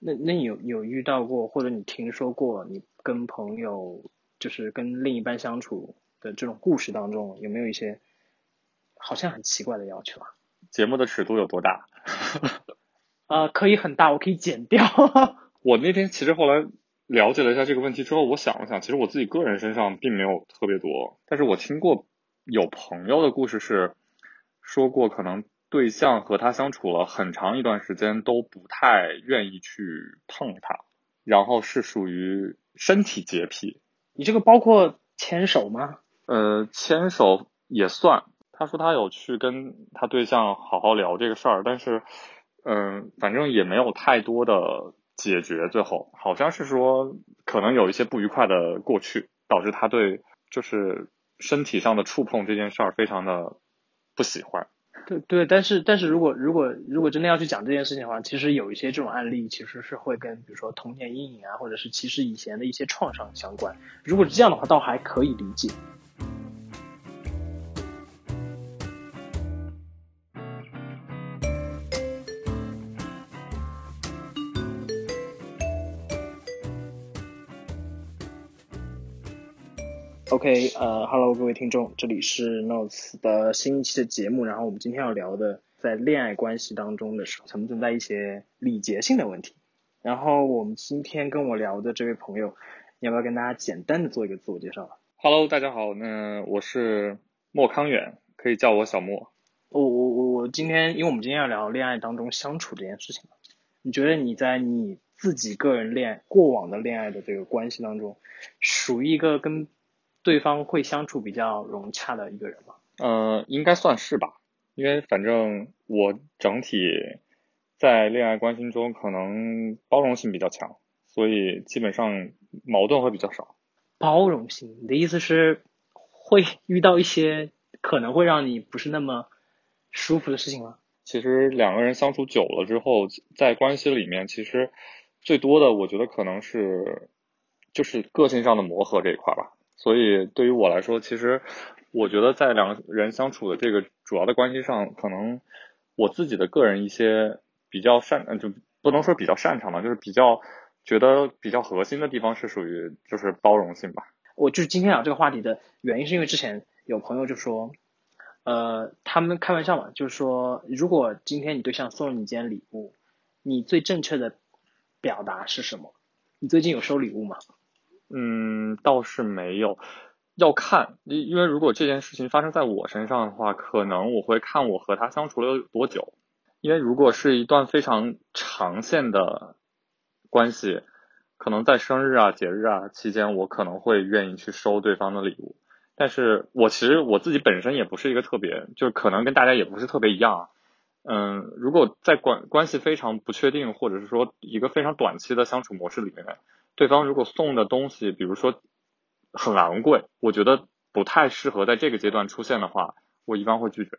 那那你有有遇到过，或者你听说过，你跟朋友就是跟另一半相处的这种故事当中，有没有一些好像很奇怪的要求啊？节目的尺度有多大？呃，可以很大，我可以剪掉。我那天其实后来了解了一下这个问题之后，我想了想，其实我自己个人身上并没有特别多，但是我听过有朋友的故事是说过，可能对象和他相处了很长一段时间都不太愿意去碰他，然后是属于身体洁癖。你这个包括牵手吗？呃，牵手也算。他说他有去跟他对象好好聊这个事儿，但是，嗯，反正也没有太多的解决。最后好像是说，可能有一些不愉快的过去，导致他对就是身体上的触碰这件事儿非常的不喜欢。对对，但是但是如果如果如果真的要去讲这件事情的话，其实有一些这种案例其实是会跟比如说童年阴影啊，或者是其实以前的一些创伤相关。如果是这样的话，倒还可以理解。OK，呃，Hello，各位听众，这里是 Notes 的新一期的节目。然后我们今天要聊的，在恋爱关系当中的时候，存不存在一些礼节性的问题？然后我们今天跟我聊的这位朋友，你要不要跟大家简单的做一个自我介绍？Hello，大家好，那我是莫康远，可以叫我小莫。我我我我今天，因为我们今天要聊恋爱当中相处这件事情嘛，你觉得你在你自己个人恋过往的恋爱的这个关系当中，属于一个跟对方会相处比较融洽的一个人吗？呃，应该算是吧，因为反正我整体在恋爱关系中可能包容性比较强，所以基本上矛盾会比较少。包容性，你的意思是会 遇到一些可能会让你不是那么舒服的事情吗？其实两个人相处久了之后，在关系里面，其实最多的我觉得可能是就是个性上的磨合这一块吧。所以对于我来说，其实我觉得在两个人相处的这个主要的关系上，可能我自己的个人一些比较擅，嗯，就不能说比较擅长吧，就是比较觉得比较核心的地方是属于就是包容性吧。我就是今天聊这个话题的原因，是因为之前有朋友就说，呃，他们开玩笑嘛，就是说，如果今天你对象送了你一件礼物，你最正确的表达是什么？你最近有收礼物吗？嗯，倒是没有，要看，因因为如果这件事情发生在我身上的话，可能我会看我和他相处了有多久，因为如果是一段非常长线的关系，可能在生日啊、节日啊期间，我可能会愿意去收对方的礼物，但是我其实我自己本身也不是一个特别，就是可能跟大家也不是特别一样，嗯，如果在关关系非常不确定，或者是说一个非常短期的相处模式里面。对方如果送的东西，比如说很昂贵，我觉得不太适合在这个阶段出现的话，我一般会拒绝。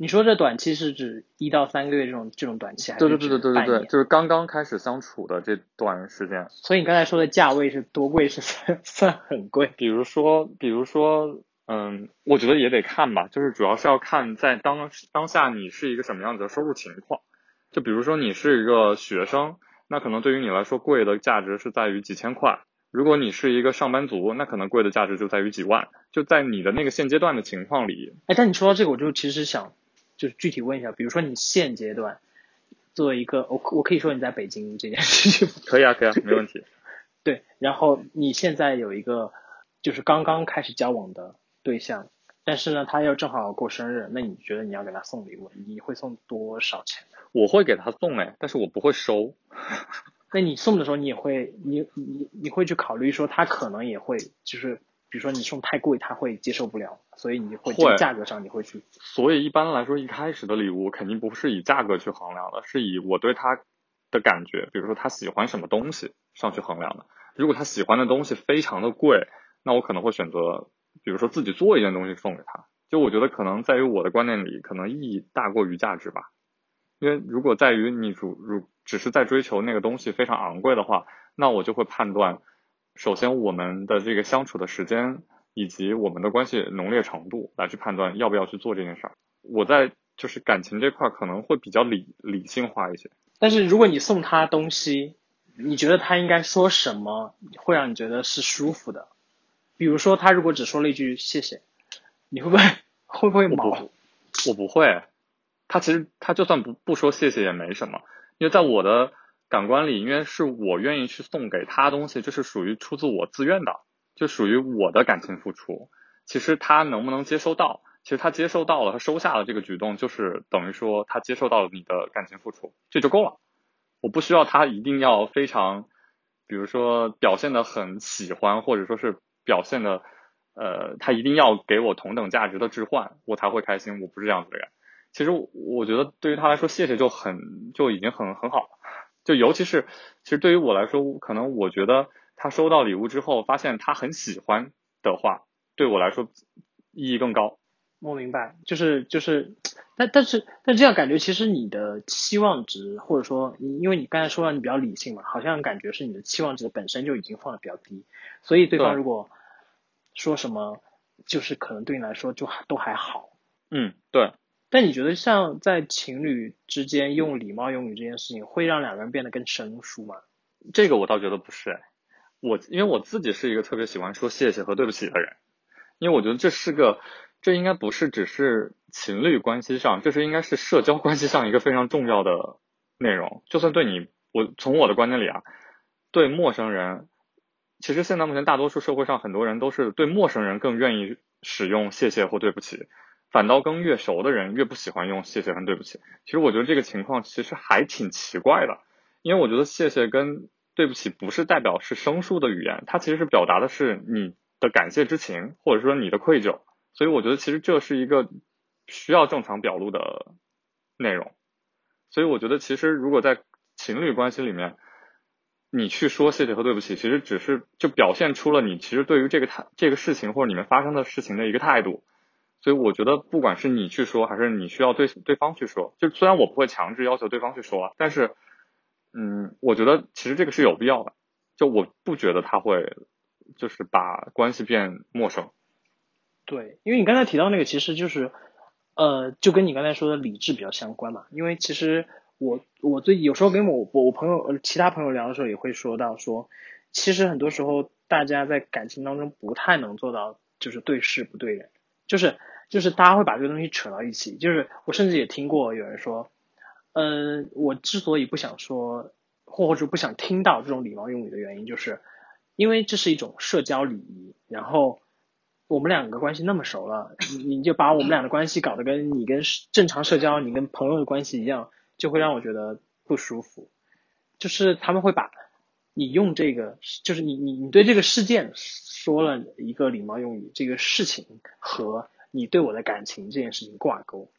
你说这短期是指一到三个月这种这种短期，还是对对对对对对，就是刚刚开始相处的这段时间。所以你刚才说的价位是多贵？是算 算很贵？比如说，比如说，嗯，我觉得也得看吧，就是主要是要看在当当下你是一个什么样子的收入情况。就比如说你是一个学生。那可能对于你来说，贵的价值是在于几千块。如果你是一个上班族，那可能贵的价值就在于几万。就在你的那个现阶段的情况里。哎，但你说到这个，我就其实想，就是具体问一下，比如说你现阶段作为一个，我我可以说你在北京这件事情。可以啊，可以啊，没问题。对，然后你现在有一个就是刚刚开始交往的对象，但是呢，他又正好过生日，那你觉得你要给他送礼物，你会送多少钱？我会给他送哎，但是我不会收。那你送的时候，你也会，你你你会去考虑说他可能也会，就是比如说你送太贵，他会接受不了，所以你会在价格上你会去。所以一般来说，一开始的礼物肯定不是以价格去衡量的，是以我对他的感觉，比如说他喜欢什么东西上去衡量的。如果他喜欢的东西非常的贵，那我可能会选择，比如说自己做一件东西送给他。就我觉得可能在于我的观念里，可能意义大过于价值吧。因为如果在于你如如只是在追求那个东西非常昂贵的话，那我就会判断，首先我们的这个相处的时间以及我们的关系浓烈程度来去判断要不要去做这件事儿。我在就是感情这块可能会比较理理性化一些。但是如果你送他东西，你觉得他应该说什么会让你觉得是舒服的？比如说，他如果只说了一句谢谢，你会不会 会不会毛？我不会。他其实他就算不不说谢谢也没什么，因为在我的感官里，因为是我愿意去送给他东西，这是属于出自我自愿的，就属于我的感情付出。其实他能不能接收到？其实他接受到了，他收下了这个举动，就是等于说他接受到了你的感情付出，这就够了。我不需要他一定要非常，比如说表现的很喜欢，或者说是表现的，呃，他一定要给我同等价值的置换，我才会开心。我不是这样子的人。其实我觉得对于他来说，谢谢就很就已经很很好了。就尤其是，其实对于我来说，可能我觉得他收到礼物之后，发现他很喜欢的话，对我来说意义更高。我明白，就是就是，但但是但这样感觉，其实你的期望值，或者说，因为你刚才说到你比较理性嘛，好像感觉是你的期望值本身就已经放的比较低，所以对方如果说什么，就是可能对你来说就都还好。嗯，对。但你觉得像在情侣之间用礼貌用语这件事情，会让两个人变得更生疏吗？这个我倒觉得不是，哎，我因为我自己是一个特别喜欢说谢谢和对不起的人，因为我觉得这是个。这应该不是只是情侣关系上，这是应该是社交关系上一个非常重要的内容。就算对你，我从我的观点里啊，对陌生人，其实现在目前大多数社会上很多人都是对陌生人更愿意使用谢谢或对不起，反倒跟越熟的人越不喜欢用谢谢和对不起。其实我觉得这个情况其实还挺奇怪的，因为我觉得谢谢跟对不起不是代表是生疏的语言，它其实是表达的是你的感谢之情，或者说你的愧疚。所以我觉得其实这是一个需要正常表露的内容，所以我觉得其实如果在情侣关系里面，你去说谢谢和对不起，其实只是就表现出了你其实对于这个态这个事情或者你们发生的事情的一个态度。所以我觉得不管是你去说还是你需要对对方去说，就虽然我不会强制要求对方去说，但是嗯，我觉得其实这个是有必要的。就我不觉得他会就是把关系变陌生。对，因为你刚才提到那个，其实就是，呃，就跟你刚才说的理智比较相关嘛。因为其实我我最有时候跟我我朋友其他朋友聊的时候也会说到说，其实很多时候大家在感情当中不太能做到就是对事不对人，就是就是大家会把这个东西扯到一起。就是我甚至也听过有人说，嗯，我之所以不想说或或者不想听到这种礼貌用语的原因，就是因为这是一种社交礼仪，然后。我们两个关系那么熟了，你你就把我们俩的关系搞得跟你跟正常社交、你跟朋友的关系一样，就会让我觉得不舒服。就是他们会把你用这个，就是你你你对这个事件说了一个礼貌用语，这个事情和你对我的感情这件事情挂钩，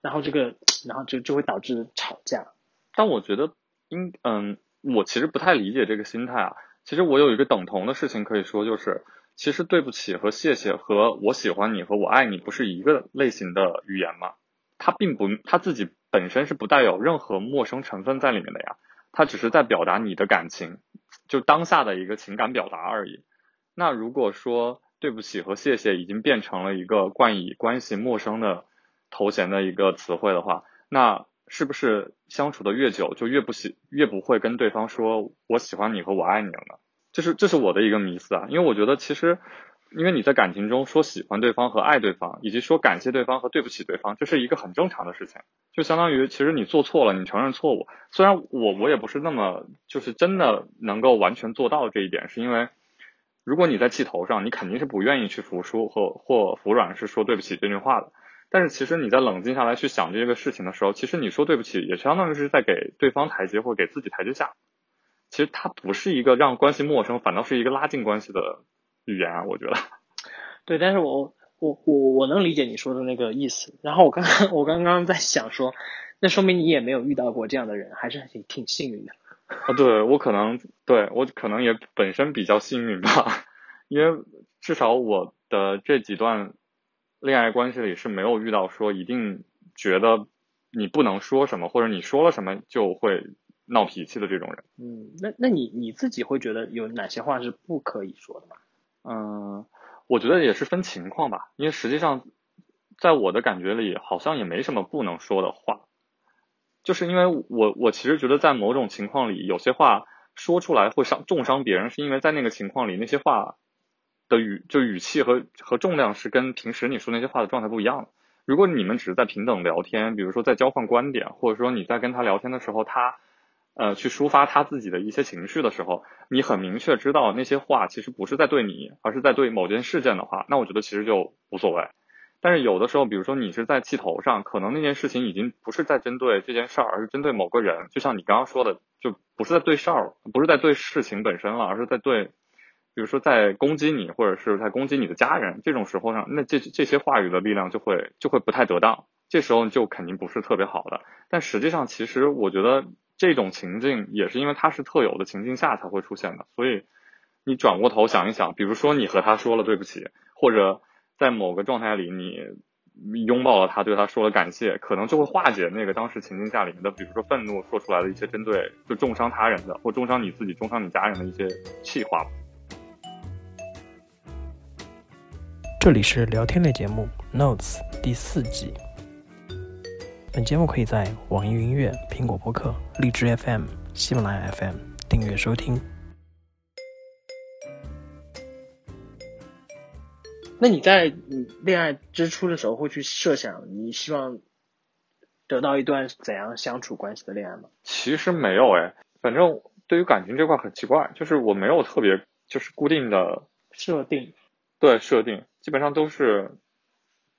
然后这个然后就就会导致吵架。但我觉得，应嗯，我其实不太理解这个心态啊。其实我有一个等同的事情可以说，就是。其实对不起和谢谢和我喜欢你和我爱你不是一个类型的语言嘛？它并不，它自己本身是不带有任何陌生成分在里面的呀，它只是在表达你的感情，就当下的一个情感表达而已。那如果说对不起和谢谢已经变成了一个冠以关系陌生的头衔的一个词汇的话，那是不是相处的越久就越不喜越不会跟对方说我喜欢你和我爱你了呢？这是这是我的一个迷思啊，因为我觉得其实，因为你在感情中说喜欢对方和爱对方，以及说感谢对方和对不起对方，这是一个很正常的事情。就相当于其实你做错了，你承认错误。虽然我我也不是那么就是真的能够完全做到这一点，是因为如果你在气头上，你肯定是不愿意去服输或或服软，是说对不起这句话的。但是其实你在冷静下来去想这个事情的时候，其实你说对不起，也相当于是在给对方台阶或给自己台阶下。其实它不是一个让关系陌生，反倒是一个拉近关系的语言啊，我觉得。对，但是我我我我能理解你说的那个意思。然后我刚刚 我刚刚在想说，那说明你也没有遇到过这样的人，还是挺挺幸运的。啊，对我可能对我可能也本身比较幸运吧，因为至少我的这几段恋爱关系里是没有遇到说一定觉得你不能说什么，或者你说了什么就会。闹脾气的这种人，嗯，那那你你自己会觉得有哪些话是不可以说的吗？嗯，我觉得也是分情况吧，因为实际上，在我的感觉里，好像也没什么不能说的话，就是因为我我其实觉得在某种情况里，有些话说出来会伤重伤别人，是因为在那个情况里那些话的语就语气和和重量是跟平时你说那些话的状态不一样的。如果你们只是在平等聊天，比如说在交换观点，或者说你在跟他聊天的时候，他呃去抒发他自己的一些情绪的时候，你很明确知道那些话其实不是在对你，而是在对某件事件的话，那我觉得其实就无所谓。但是有的时候，比如说你是在气头上，可能那件事情已经不是在针对这件事儿，而是针对某个人。就像你刚刚说的，就不是在对事儿，不是在对事情本身了，而是在对，比如说在攻击你，或者是在攻击你的家人。这种时候上，那这这些话语的力量就会就会不太得当。这时候就肯定不是特别好的。但实际上，其实我觉得这种情境也是因为它是特有的情境下才会出现的。所以你转过头想一想，比如说你和他说了对不起，或者。在某个状态里，你拥抱了他，对他说了感谢，可能就会化解那个当时情境下里面的，比如说愤怒说出来的一些针对就重伤他人的，或重伤你自己、重伤你家人的一些气话。这里是聊天类节目《Notes》第四季。本节目可以在网易云音乐、苹果播客、荔枝 FM、喜马拉雅 FM 订阅收听。那你在你恋爱之初的时候，会去设想你希望得到一段怎样相处关系的恋爱吗？其实没有哎，反正对于感情这块很奇怪，就是我没有特别就是固定的设定，对设定基本上都是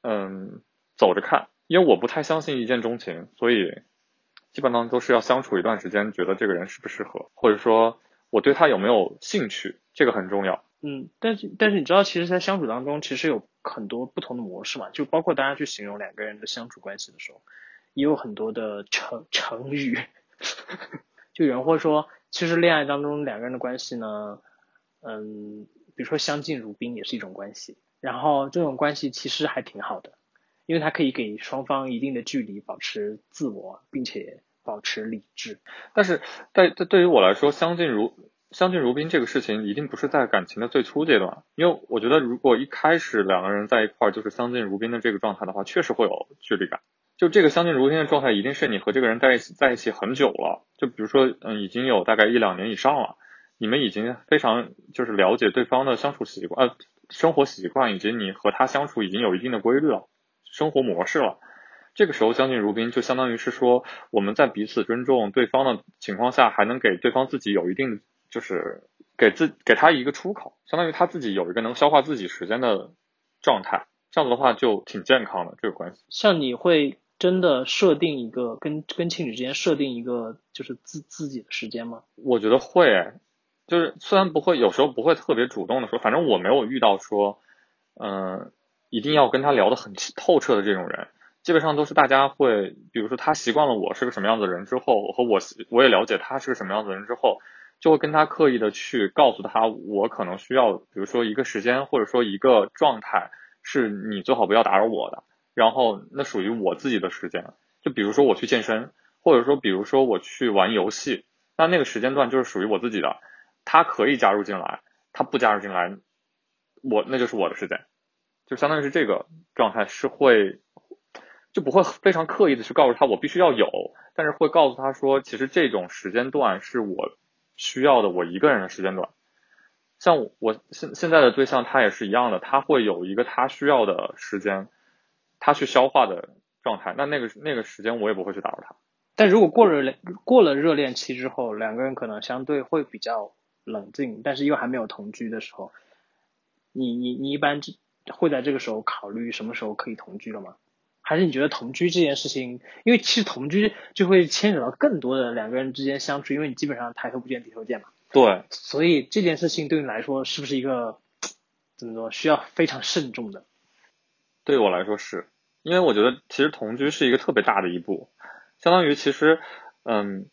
嗯走着看，因为我不太相信一见钟情，所以基本上都是要相处一段时间，觉得这个人适不适合，或者说我对他有没有兴趣，这个很重要。嗯，但是但是你知道，其实，在相处当中，其实有很多不同的模式嘛，就包括大家去形容两个人的相处关系的时候，也有很多的成成语。就有人会说，其实恋爱当中两个人的关系呢，嗯，比如说相敬如宾也是一种关系，然后这种关系其实还挺好的，因为它可以给双方一定的距离，保持自我，并且保持理智。但是，对对对于我来说，相敬如。相敬如宾这个事情一定不是在感情的最初阶段，因为我觉得如果一开始两个人在一块儿就是相敬如宾的这个状态的话，确实会有距离感。就这个相敬如宾的状态，一定是你和这个人在一起在一起很久了，就比如说嗯已经有大概一两年以上了，你们已经非常就是了解对方的相处习惯、呃生活习惯，以及你和他相处已经有一定的规律了，生活模式了。这个时候相敬如宾就相当于是说我们在彼此尊重对方的情况下，还能给对方自己有一定的。就是给自给他一个出口，相当于他自己有一个能消化自己时间的状态，这样子的话就挺健康的这个关系。像你会真的设定一个跟跟情侣之间设定一个就是自自己的时间吗？我觉得会，就是虽然不会有时候不会特别主动的说，反正我没有遇到说，嗯，一定要跟他聊得很透彻的这种人，基本上都是大家会，比如说他习惯了我是个什么样子的人之后，和我我也了解他是个什么样子的人之后。就会跟他刻意的去告诉他，我可能需要，比如说一个时间，或者说一个状态，是你最好不要打扰我的。然后那属于我自己的时间，就比如说我去健身，或者说比如说我去玩游戏，那那个时间段就是属于我自己的。他可以加入进来，他不加入进来，我那就是我的时间，就相当于是这个状态是会，就不会非常刻意的去告诉他我必须要有，但是会告诉他说，其实这种时间段是我。需要的我一个人的时间段，像我现现在的对象他也是一样的，他会有一个他需要的时间，他去消化的状态。那那个那个时间我也不会去打扰他。但如果过了过了热恋期之后，两个人可能相对会比较冷静，但是又还没有同居的时候，你你你一般会在这个时候考虑什么时候可以同居了吗？还是你觉得同居这件事情，因为其实同居就会牵扯到更多的两个人之间相处，因为你基本上抬头不见低头见嘛。对。所以这件事情对你来说是不是一个怎么说需要非常慎重的？对我来说是，因为我觉得其实同居是一个特别大的一步，相当于其实嗯，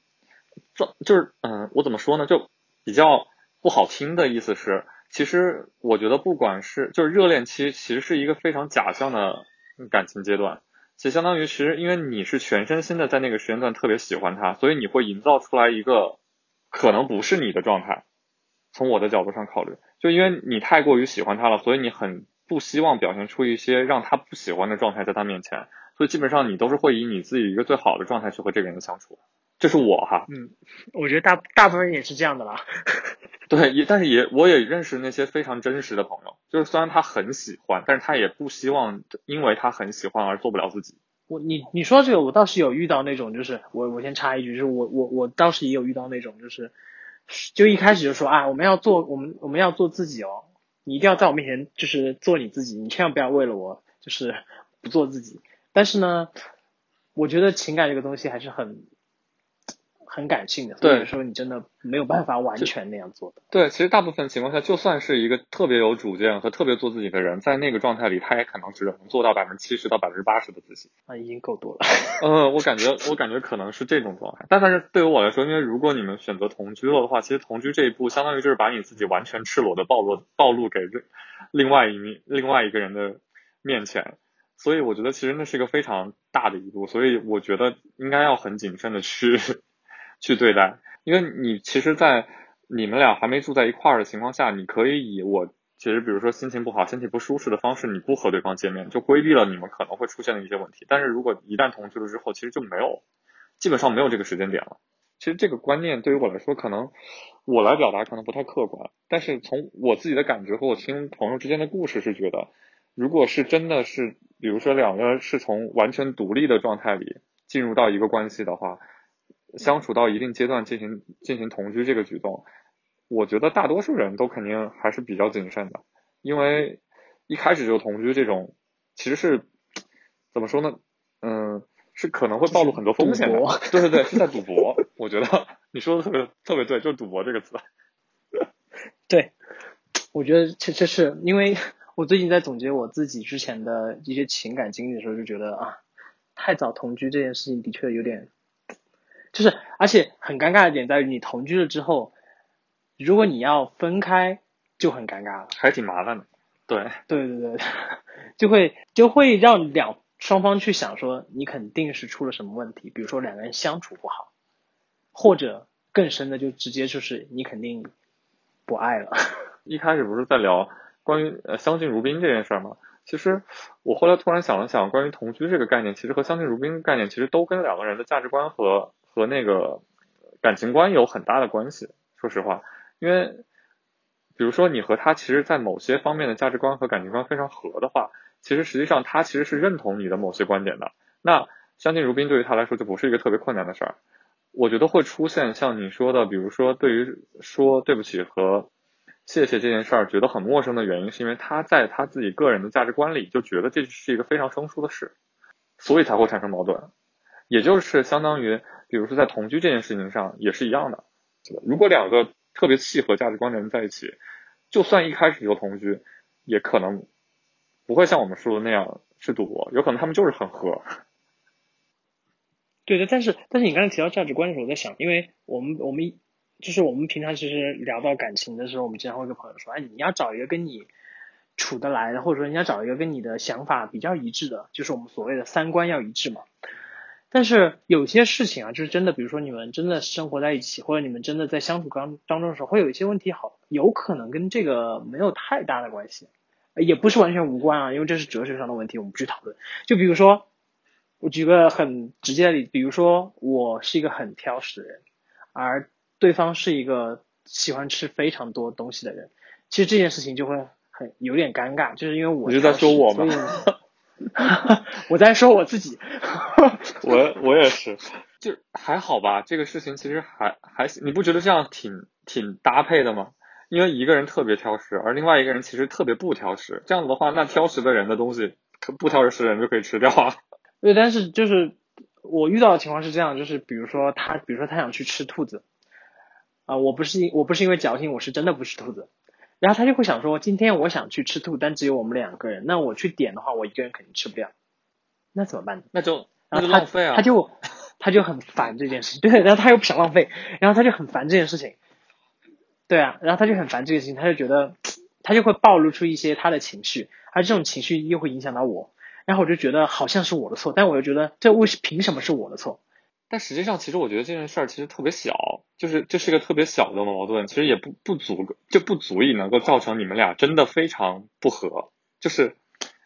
这就是嗯，我怎么说呢？就比较不好听的意思是，其实我觉得不管是就是热恋期，其实是一个非常假象的感情阶段。其实相当于，其实因为你是全身心的在那个时间段特别喜欢他，所以你会营造出来一个可能不是你的状态。从我的角度上考虑，就因为你太过于喜欢他了，所以你很不希望表现出一些让他不喜欢的状态在他面前，所以基本上你都是会以你自己一个最好的状态去和这个人相处。这是我哈。嗯，我觉得大大部分人也是这样的啦。对，也但是也我也认识那些非常真实的朋友，就是虽然他很喜欢，但是他也不希望因为他很喜欢而做不了自己。我你你说这个，我倒是有遇到那种，就是我我先插一句，就是我我我倒是也有遇到那种，就是就一开始就说啊，我们要做我们我们要做自己哦，你一定要在我面前就是做你自己，你千万不要为了我就是不做自己。但是呢，我觉得情感这个东西还是很。很感性的，所以说你真的没有办法完全那样做的。对，其实大部分情况下，就算是一个特别有主见和特别做自己的人，在那个状态里，他也可能只能做到百分之七十到百分之八十的自己。那，已经够多了。嗯，我感觉，我感觉可能是这种状态。但但是对于我来说，因为如果你们选择同居了的话，其实同居这一步，相当于就是把你自己完全赤裸的暴露暴露给另外一面另外一个人的面前。所以我觉得，其实那是一个非常大的一步。所以我觉得应该要很谨慎的去。去对待，因为你其实，在你们俩还没住在一块儿的情况下，你可以以我其实比如说心情不好、身体不舒适的方式，你不和对方见面，就规避了你们可能会出现的一些问题。但是如果一旦同居了之后，其实就没有，基本上没有这个时间点了。其实这个观念对于我来说，可能我来表达可能不太客观，但是从我自己的感觉和我听朋友之间的故事是觉得，如果是真的是，比如说两个是从完全独立的状态里进入到一个关系的话。相处到一定阶段进行进行同居这个举动，我觉得大多数人都肯定还是比较谨慎的，因为一开始就同居这种，其实是怎么说呢？嗯，是可能会暴露很多风险的。对对对，是在赌博。我觉得你说的特别特别对，就是赌博这个词。对，我觉得这这是因为我最近在总结我自己之前的一些情感经历的时候，就觉得啊，太早同居这件事情的确有点。就是，而且很尴尬的点在于，你同居了之后，如果你要分开，就很尴尬了，还挺麻烦的。对，对对对，就会就会让两双方去想说，你肯定是出了什么问题，比如说两个人相处不好，或者更深的就直接就是你肯定不爱了。一开始不是在聊关于呃相敬如宾这件事吗？其实我后来突然想了想，关于同居这个概念，其实和相敬如宾概念其实都跟两个人的价值观和和那个感情观有很大的关系，说实话，因为比如说你和他其实，在某些方面的价值观和感情观非常合的话，其实实际上他其实是认同你的某些观点的。那相敬如宾对于他来说就不是一个特别困难的事儿。我觉得会出现像你说的，比如说对于说对不起和谢谢这件事儿觉得很陌生的原因，是因为他在他自己个人的价值观里就觉得这是一个非常生疏的事，所以才会产生矛盾。也就是相当于。比如说在同居这件事情上也是一样的，如果两个特别契合价值观的人在一起，就算一开始就同居，也可能不会像我们说的那样是赌博，有可能他们就是很合。对的，但是但是你刚才提到价值观的时候，我在想，因为我们我们就是我们平常其实聊到感情的时候，我们经常会跟朋友说，哎，你要找一个跟你处得来的，或者说你要找一个跟你的想法比较一致的，就是我们所谓的三观要一致嘛。但是有些事情啊，就是真的，比如说你们真的生活在一起，或者你们真的在相处当当中的时候，会有一些问题，好，有可能跟这个没有太大的关系，也不是完全无关啊，因为这是哲学上的问题，我们不去讨论。就比如说，我举个很直接的例子，比如说我是一个很挑食的人，而对方是一个喜欢吃非常多东西的人，其实这件事情就会很有点尴尬，就是因为我你是在说我吗？我在说我自己，我我也是，就还好吧。这个事情其实还还行，你不觉得这样挺挺搭配的吗？因为一个人特别挑食，而另外一个人其实特别不挑食。这样子的话，那挑食的人的东西，不挑食的人就可以吃掉啊。对，但是就是我遇到的情况是这样，就是比如说他，比如说他想去吃兔子，啊，我不是因我不是因为侥幸，我是真的不吃兔子。然后他就会想说，今天我想去吃兔，但只有我们两个人，那我去点的话，我一个人肯定吃不了，那怎么办？那就那就浪费啊！他就 他就很烦这件事情，对，然后他又不想浪费，然后他就很烦这件事情，对啊，然后他就很烦这件事情，他就觉得他就会暴露出一些他的情绪，而这种情绪又会影响到我，然后我就觉得好像是我的错，但我又觉得这为凭什么是我的错？但实际上，其实我觉得这件事儿其实特别小，就是这是个特别小的矛盾，其实也不不足，就不足以能够造成你们俩真的非常不和。就是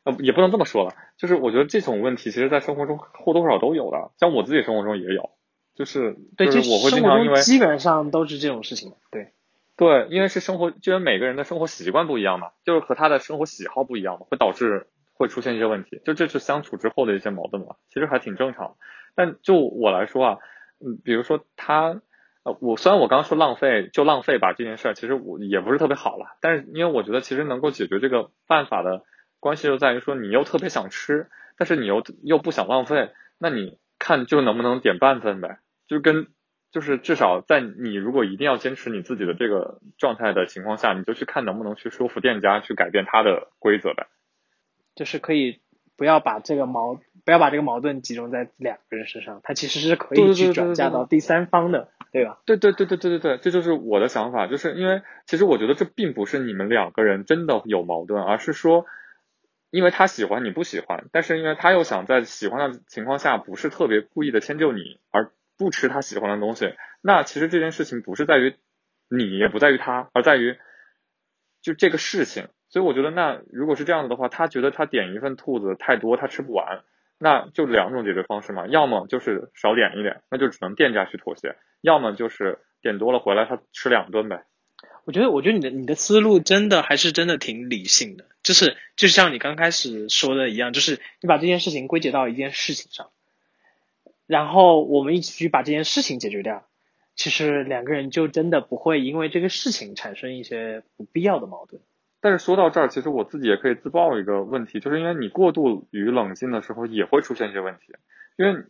呃，也不能这么说了，就是我觉得这种问题，其实在生活中或多或少都有的，像我自己生活中也有，就是对，就是我会经常因为基本上都是这种事情，对。对，因为是生活，就是每个人的生活习惯不一样嘛，就是和他的生活喜好不一样嘛，会导致会出现一些问题，就这是相处之后的一些矛盾嘛，其实还挺正常。但就我来说啊，嗯，比如说他，呃，我虽然我刚刚说浪费就浪费吧这件事儿，其实我也不是特别好了，但是因为我觉得其实能够解决这个办法的关系就在于说你又特别想吃，但是你又又不想浪费，那你看就能不能点半份呗，就跟。就是至少在你如果一定要坚持你自己的这个状态的情况下，你就去看能不能去说服店家去改变他的规则呗。就是可以不要把这个矛不要把这个矛盾集中在两个人身上，他其实是可以去转嫁到第三方的，对吧？对对对对对对对，这就是我的想法，就是因为其实我觉得这并不是你们两个人真的有矛盾，而是说因为他喜欢你不喜欢，但是因为他又想在喜欢的情况下不是特别故意的迁就你而。不吃他喜欢的东西，那其实这件事情不是在于你，也不在于他，而在于就这个事情。所以我觉得，那如果是这样子的话，他觉得他点一份兔子太多，他吃不完，那就两种解决方式嘛，要么就是少点一点，那就只能店家去妥协；要么就是点多了回来他吃两顿呗。我觉得，我觉得你的你的思路真的还是真的挺理性的，就是就像你刚开始说的一样，就是你把这件事情归结到一件事情上。然后我们一起去把这件事情解决掉，其实两个人就真的不会因为这个事情产生一些不必要的矛盾。但是说到这儿，其实我自己也可以自曝一个问题，就是因为你过度于冷静的时候，也会出现一些问题。因为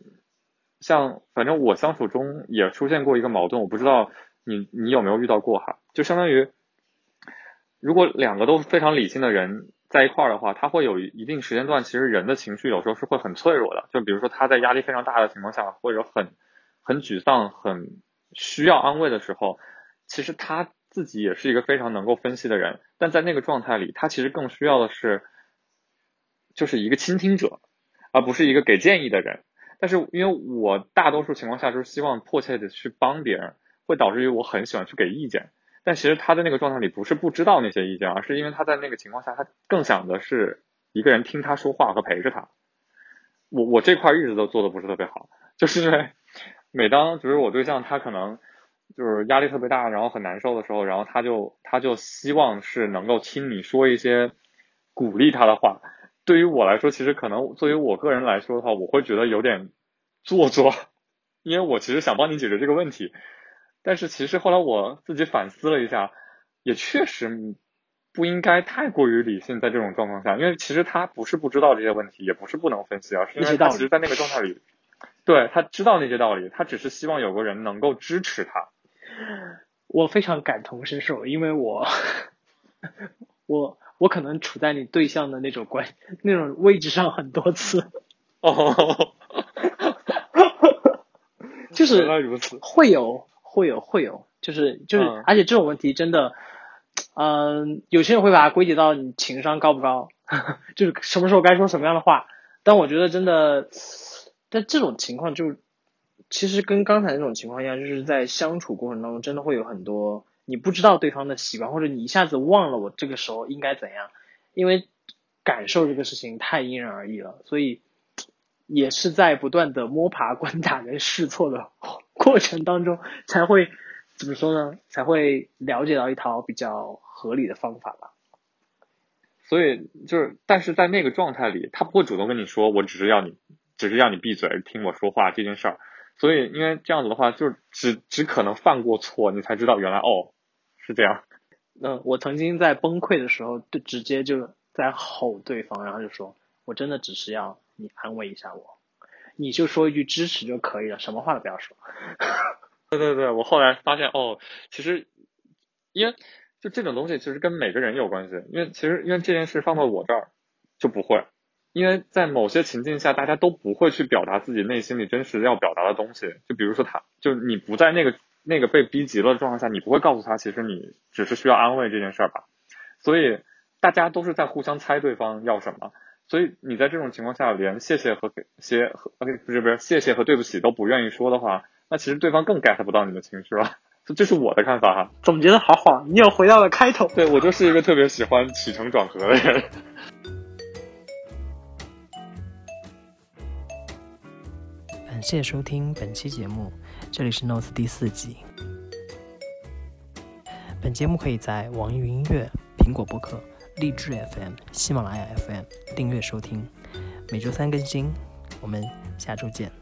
像反正我相处中也出现过一个矛盾，我不知道你你有没有遇到过哈？就相当于如果两个都非常理性的人。在一块儿的话，他会有一定时间段，其实人的情绪有时候是会很脆弱的。就比如说他在压力非常大的情况下，或者很很沮丧、很需要安慰的时候，其实他自己也是一个非常能够分析的人。但在那个状态里，他其实更需要的是就是一个倾听者，而不是一个给建议的人。但是因为我大多数情况下就是希望迫切的去帮别人，会导致于我很喜欢去给意见。但其实他在那个状态里不是不知道那些意见，而是因为他在那个情况下，他更想的是一个人听他说话和陪着他。我我这块一直都做的不是特别好，就是因为每当就是我对象他可能就是压力特别大，然后很难受的时候，然后他就他就希望是能够听你说一些鼓励他的话。对于我来说，其实可能作为我个人来说的话，我会觉得有点做作，因为我其实想帮你解决这个问题。但是其实后来我自己反思了一下，也确实不应该太过于理性，在这种状况下，因为其实他不是不知道这些问题，也不是不能分析，而是因为他其实在那个状态里，对他知道那些道理，他只是希望有个人能够支持他。我非常感同身受，因为我我我可能处在你对象的那种关那种位置上很多次。哦，就是如此，会有。会有会有，就是就是，而且这种问题真的，嗯，有些人会把它归结到你情商高不高，就是什么时候该说什么样的话。但我觉得真的，但这种情况就其实跟刚才那种情况一样，就是在相处过程当中，真的会有很多你不知道对方的习惯，或者你一下子忘了我这个时候应该怎样，因为感受这个事情太因人而异了，所以也是在不断的摸爬滚打跟试错的。过程当中才会怎么说呢？才会了解到一套比较合理的方法吧。所以就是，但是在那个状态里，他不会主动跟你说，我只是要你，只是要你闭嘴，听我说话这件事儿。所以，因为这样子的话，就是只只可能犯过错，你才知道原来哦是这样。那，我曾经在崩溃的时候，就直接就在吼对方，然后就说我真的只是要你安慰一下我。你就说一句支持就可以了，什么话都不要说。对对对，我后来发现哦，其实因为就这种东西其实跟每个人有关系，因为其实因为这件事放到我这儿就不会，因为在某些情境下大家都不会去表达自己内心里真实要表达的东西，就比如说他，就你不在那个那个被逼急了的状况下，你不会告诉他其实你只是需要安慰这件事儿吧，所以大家都是在互相猜对方要什么。所以你在这种情况下，连谢谢和给谢和不是不是谢谢和对不起都不愿意说的话，那其实对方更 get 不到你的情绪了。这这是我的看法哈。总结的好好，你又回到了开头。对我就是一个特别喜欢起承转合的人。感谢收听本期节目。这里是 Notes 第四集。本节目可以在网易云音乐、苹果播客、荔枝 FM、喜马拉雅 FM 订阅收听，每周三更新。我们下周见。